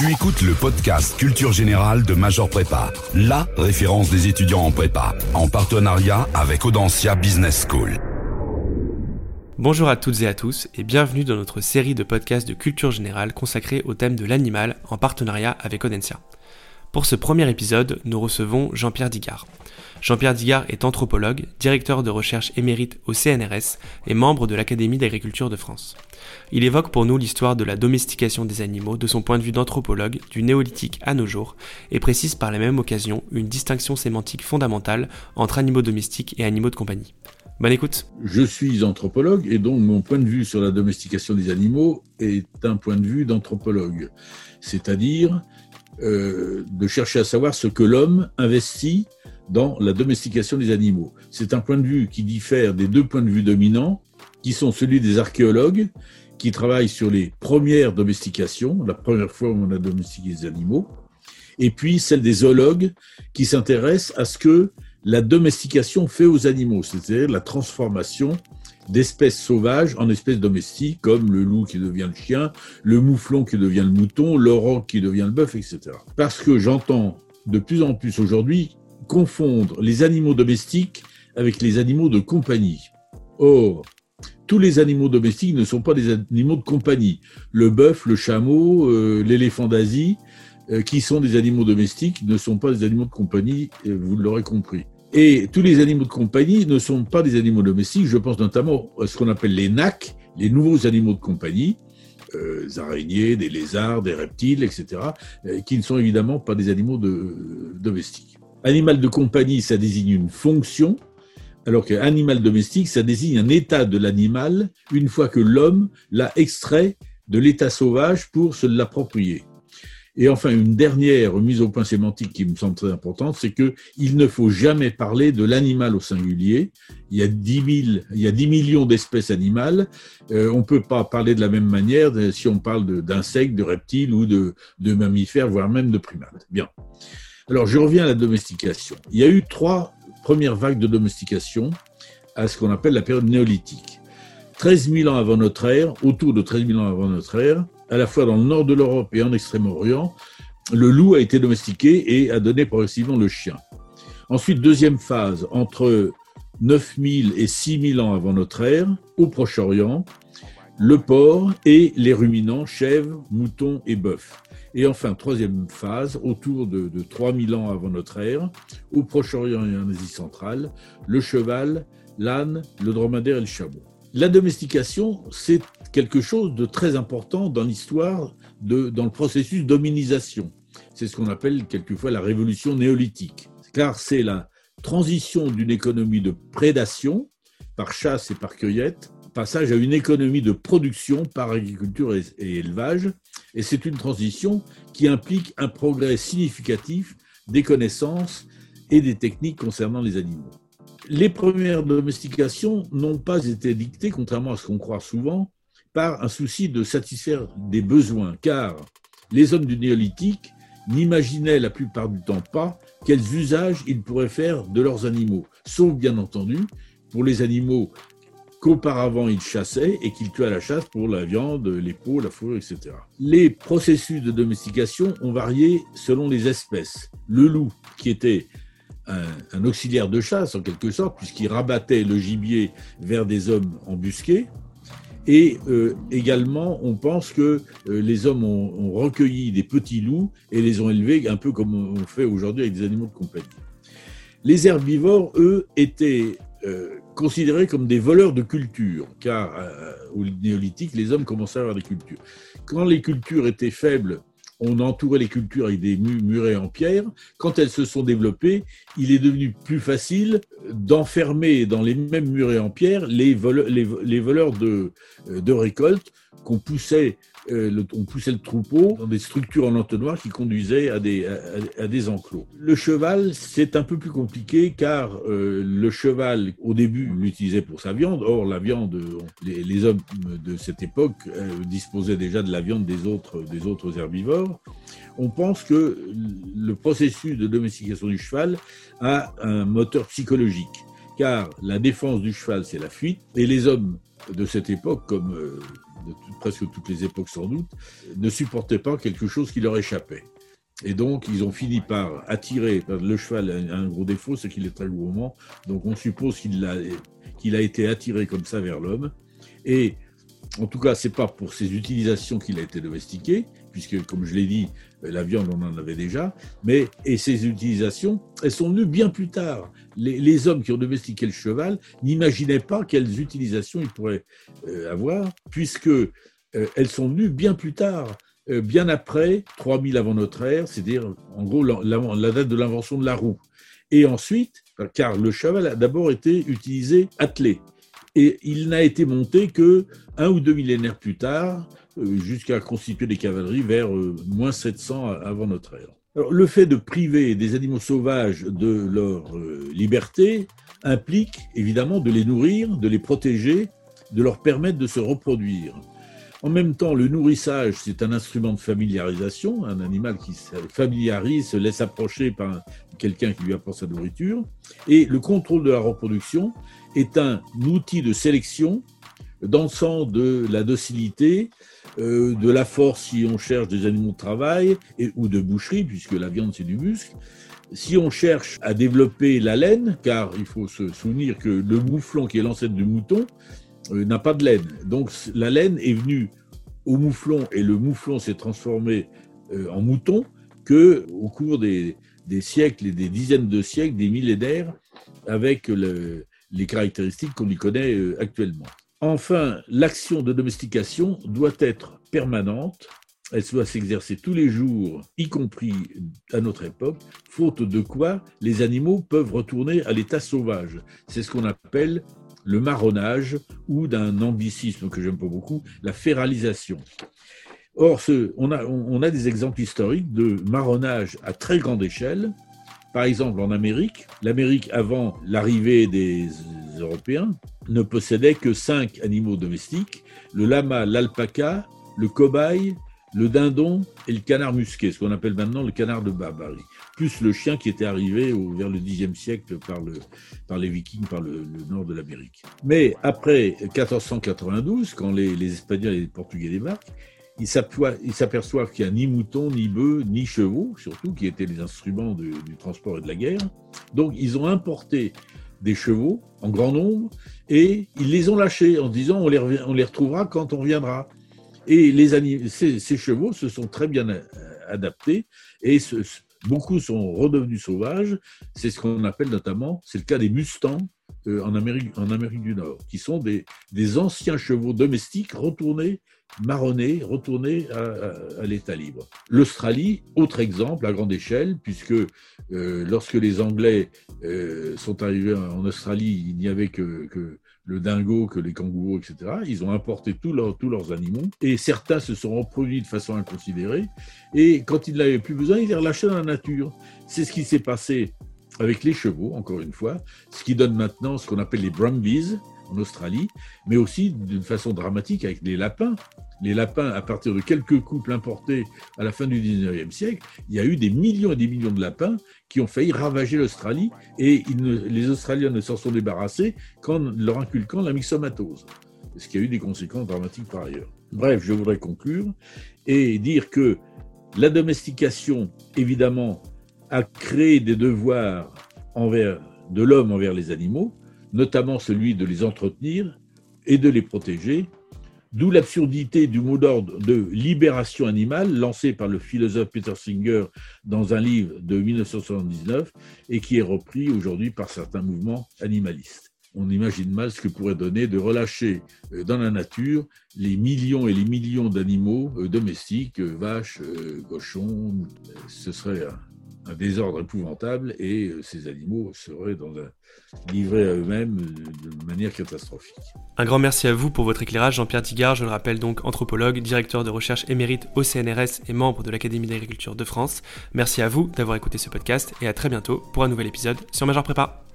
Tu écoutes le podcast Culture Générale de Major Prépa, la référence des étudiants en prépa, en partenariat avec Audencia Business School. Bonjour à toutes et à tous et bienvenue dans notre série de podcasts de culture générale consacrée au thème de l'animal en partenariat avec Audencia. Pour ce premier épisode, nous recevons Jean-Pierre Digard. Jean-Pierre Digard est anthropologue, directeur de recherche émérite au CNRS et membre de l'Académie d'agriculture de France. Il évoque pour nous l'histoire de la domestication des animaux de son point de vue d'anthropologue du néolithique à nos jours et précise par la même occasion une distinction sémantique fondamentale entre animaux domestiques et animaux de compagnie. Bonne écoute. Je suis anthropologue et donc mon point de vue sur la domestication des animaux est un point de vue d'anthropologue, c'est-à-dire euh, de chercher à savoir ce que l'homme investit dans la domestication des animaux. C'est un point de vue qui diffère des deux points de vue dominants, qui sont celui des archéologues, qui travaillent sur les premières domestications, la première fois où on a domestiqué des animaux, et puis celle des zoologues, qui s'intéressent à ce que la domestication fait aux animaux, c'est-à-dire la transformation d'espèces sauvages en espèces domestiques, comme le loup qui devient le chien, le mouflon qui devient le mouton, l'auroch qui devient le bœuf, etc. Parce que j'entends de plus en plus aujourd'hui confondre les animaux domestiques avec les animaux de compagnie. Or, tous les animaux domestiques ne sont pas des animaux de compagnie. Le bœuf, le chameau, euh, l'éléphant d'Asie, euh, qui sont des animaux domestiques, ne sont pas des animaux de compagnie, vous l'aurez compris. Et tous les animaux de compagnie ne sont pas des animaux domestiques. Je pense notamment à ce qu'on appelle les NAC, les nouveaux animaux de compagnie, euh, araignées, des lézards, des reptiles, etc., euh, qui ne sont évidemment pas des animaux de, domestiques. Animal de compagnie, ça désigne une fonction, alors qu'animal domestique, ça désigne un état de l'animal une fois que l'homme l'a extrait de l'état sauvage pour se l'approprier. Et enfin, une dernière mise au point sémantique qui me semble très importante, c'est que il ne faut jamais parler de l'animal au singulier. Il y a 10, il y a 10 millions d'espèces animales. Euh, on ne peut pas parler de la même manière si on parle d'insectes, de, reptiles ou de, de mammifères, voire même de primates. Bien. Alors, je reviens à la domestication. Il y a eu trois premières vagues de domestication à ce qu'on appelle la période néolithique. 13 000 ans avant notre ère, autour de 13 000 ans avant notre ère, à la fois dans le nord de l'Europe et en Extrême-Orient, le loup a été domestiqué et a donné progressivement le chien. Ensuite, deuxième phase, entre 9000 et 6000 ans avant notre ère, au Proche-Orient, le porc et les ruminants, chèvres, moutons et bœufs. Et enfin, troisième phase, autour de, de 3000 ans avant notre ère, au Proche-Orient et en Asie centrale, le cheval, l'âne, le dromadaire et le chameau. La domestication, c'est quelque chose de très important dans l'histoire, dans le processus d'hominisation. C'est ce qu'on appelle quelquefois la révolution néolithique, car c'est la transition d'une économie de prédation par chasse et par cueillette, passage à une économie de production par agriculture et, et élevage, et c'est une transition qui implique un progrès significatif des connaissances et des techniques concernant les animaux. Les premières domestications n'ont pas été dictées, contrairement à ce qu'on croit souvent, par un souci de satisfaire des besoins, car les hommes du néolithique n'imaginaient la plupart du temps pas quels usages ils pourraient faire de leurs animaux, sauf bien entendu pour les animaux qu'auparavant ils chassaient et qu'ils tuaient à la chasse pour la viande, les peaux, la fourrure, etc. Les processus de domestication ont varié selon les espèces. Le loup, qui était un, auxiliaire de chasse en quelque sorte, puisqu'il rabattait le gibier vers des hommes embusqués, et euh, également, on pense que euh, les hommes ont, recueilli des petits loups et les ont élevés un peu comme on fait aujourd'hui avec des animaux de compagnie. Les herbivores, eux, étaient euh, considérés comme des voleurs de culture, car au néolithique, les hommes commençaient à avoir des cultures. Quand les cultures étaient faibles on entourait les cultures avec des murets en pierre. Quand elles se sont développées, il est devenu plus facile d'enfermer dans les mêmes murets en pierre les, voleurs, de, euh, de récolte qu'on poussait euh, on poussait le troupeau dans des structures en entonnoir qui conduisaient à des, à, des enclos. Le cheval, c'est un peu plus compliqué car euh, le cheval, au début, l'utilisait pour sa viande. Or, la viande, les, hommes de cette époque euh, disposaient déjà de la viande des autres, des autres herbivores. On pense que le processus de domestication du cheval a un moteur psychologique car la défense du cheval, c'est la fuite, et les hommes de cette époque, comme de presque toutes les époques sans doute, ne supportaient pas quelque chose qui leur échappait. Et donc, ils ont fini par attirer. Le cheval a un gros défaut, c'est qu'il est très gourmand. Donc, on suppose qu'il a, a été attiré comme ça vers l'homme. Et en tout cas, c'est pas pour ses utilisations qu'il a été domestiqué, puisque, comme je l'ai dit, la viande, on en avait déjà. Mais, et ses utilisations, elles sont venues bien plus tard. Les, hommes qui ont domestiqué le cheval n'imaginaient pas quelles utilisations ils pourraient euh, avoir, puisque euh, elles sont venues bien plus tard. Euh, bien après 3000 avant notre ère, c'est-à-dire en gros la, date de l'invention de la roue. Et ensuite, car le cheval a d'abord été utilisé attelé, et il n'a été monté que un ou deux millénaires plus tard, euh, jusqu'à constituer des cavaleries vers euh, moins 700 avant notre ère. Alors, le fait de priver des animaux sauvages de leur liberté implique évidemment de les nourrir, de les protéger, de leur permettre de se reproduire. En même temps, le nourrissage, c'est un instrument de familiarisation, un animal qui se familiarise, se laisse approcher par quelqu'un qui lui apporte sa nourriture. Et le contrôle de la reproduction est un outil de sélection dans le de la docilité, euh, de la force si on cherche des animaux de travail et, ou de boucherie, puisque la viande c'est du muscle. Si on cherche à développer la laine, car il faut se souvenir que le mouflon, qui est l'ancêtre du mouton, euh, n'a pas de laine. Donc la laine est venue au mouflon et le mouflon s'est transformé euh, en mouton que au cours des, siècles et des dizaines de siècles, des millénaires, avec les caractéristiques qu'on y connaît euh, actuellement. Enfin, l'action de domestication doit être permanente, elle doit s'exercer tous les jours, y compris à notre époque, faute de quoi les animaux peuvent retourner à l'état sauvage. C'est ce qu'on appelle le marronnage ou d'un anglicisme que j'aime pas beaucoup, la féralisation. Or, on, a, des exemples historiques de marronnage à très grande échelle. Par exemple, en Amérique, l'Amérique, avant l'arrivée des Européens, ne possédait que cinq animaux domestiques, le lama, l'alpaca, le cobaye, le dindon et le canard musqué, ce qu'on appelle maintenant le canard de barbarie, plus le chien qui était arrivé vers le Xe siècle par, le, par les Vikings, par le, nord de l'Amérique. Mais après 1492, quand les, Espagnols et les Portugais débarquent, ils s'aperçoivent qu'il n'y a ni moutons, ni bœufs, ni chevaux, surtout, qui étaient les instruments du transport et de la guerre. Donc, ils ont importé des chevaux en grand nombre et ils les ont lâchés en disant on les, on les retrouvera quand on reviendra. Et les ces, chevaux se sont très bien euh, adaptés et beaucoup sont redevenus sauvages. C'est ce qu'on appelle notamment, c'est le cas des Mustangs euh, en, Amérique, en Amérique du Nord, qui sont des, des anciens chevaux domestiques retournés, marronnés, retournés à, l'état libre. L'Australie, autre exemple à grande échelle, puisque euh, lorsque les Anglais sont arrivés en Australie, il n'y avait que, le dingo, que les kangourous, etc. Ils ont importé tous leurs animaux et certains se sont reproduits de façon inconsidérée. Et quand ils n'avaient plus besoin, ils les relâchaient dans la nature. C'est ce qui s'est passé avec les chevaux, encore une fois, ce qui donne maintenant ce qu'on appelle les Brumbies en Australie, mais aussi d'une façon dramatique avec les lapins les lapins, à partir de quelques couples importés à la fin du 19e siècle, il y a eu des millions et des millions de lapins qui ont failli ravager l'Australie et les Australiens ne s'en sont débarrassés qu'en leur inculquant la myxomatose, ce qui a eu des conséquences dramatiques par ailleurs. Bref, je voudrais conclure et dire que la domestication, évidemment, a créé des devoirs envers, de l'homme envers les animaux, notamment celui de les entretenir et de les protéger, D'où l'absurdité du mot d'ordre de libération animale lancé par le philosophe Peter Singer dans un livre de 1979 et qui est repris aujourd'hui par certains mouvements animalistes. On imagine mal ce que pourrait donner de relâcher euh, dans la nature les millions et les millions d'animaux euh, domestiques, euh, vaches, cochons. Ce serait un désordre épouvantable et euh, ces animaux seraient livrés à eux-mêmes de manière catastrophique. Un grand merci à vous pour votre éclairage, Jean-Pierre Tigard, je le rappelle donc anthropologue, directeur de recherche émérite au CNRS et membre de l'Académie d'agriculture de France. Merci à vous d'avoir écouté ce podcast et à très bientôt pour un nouvel épisode sur Major Prépa.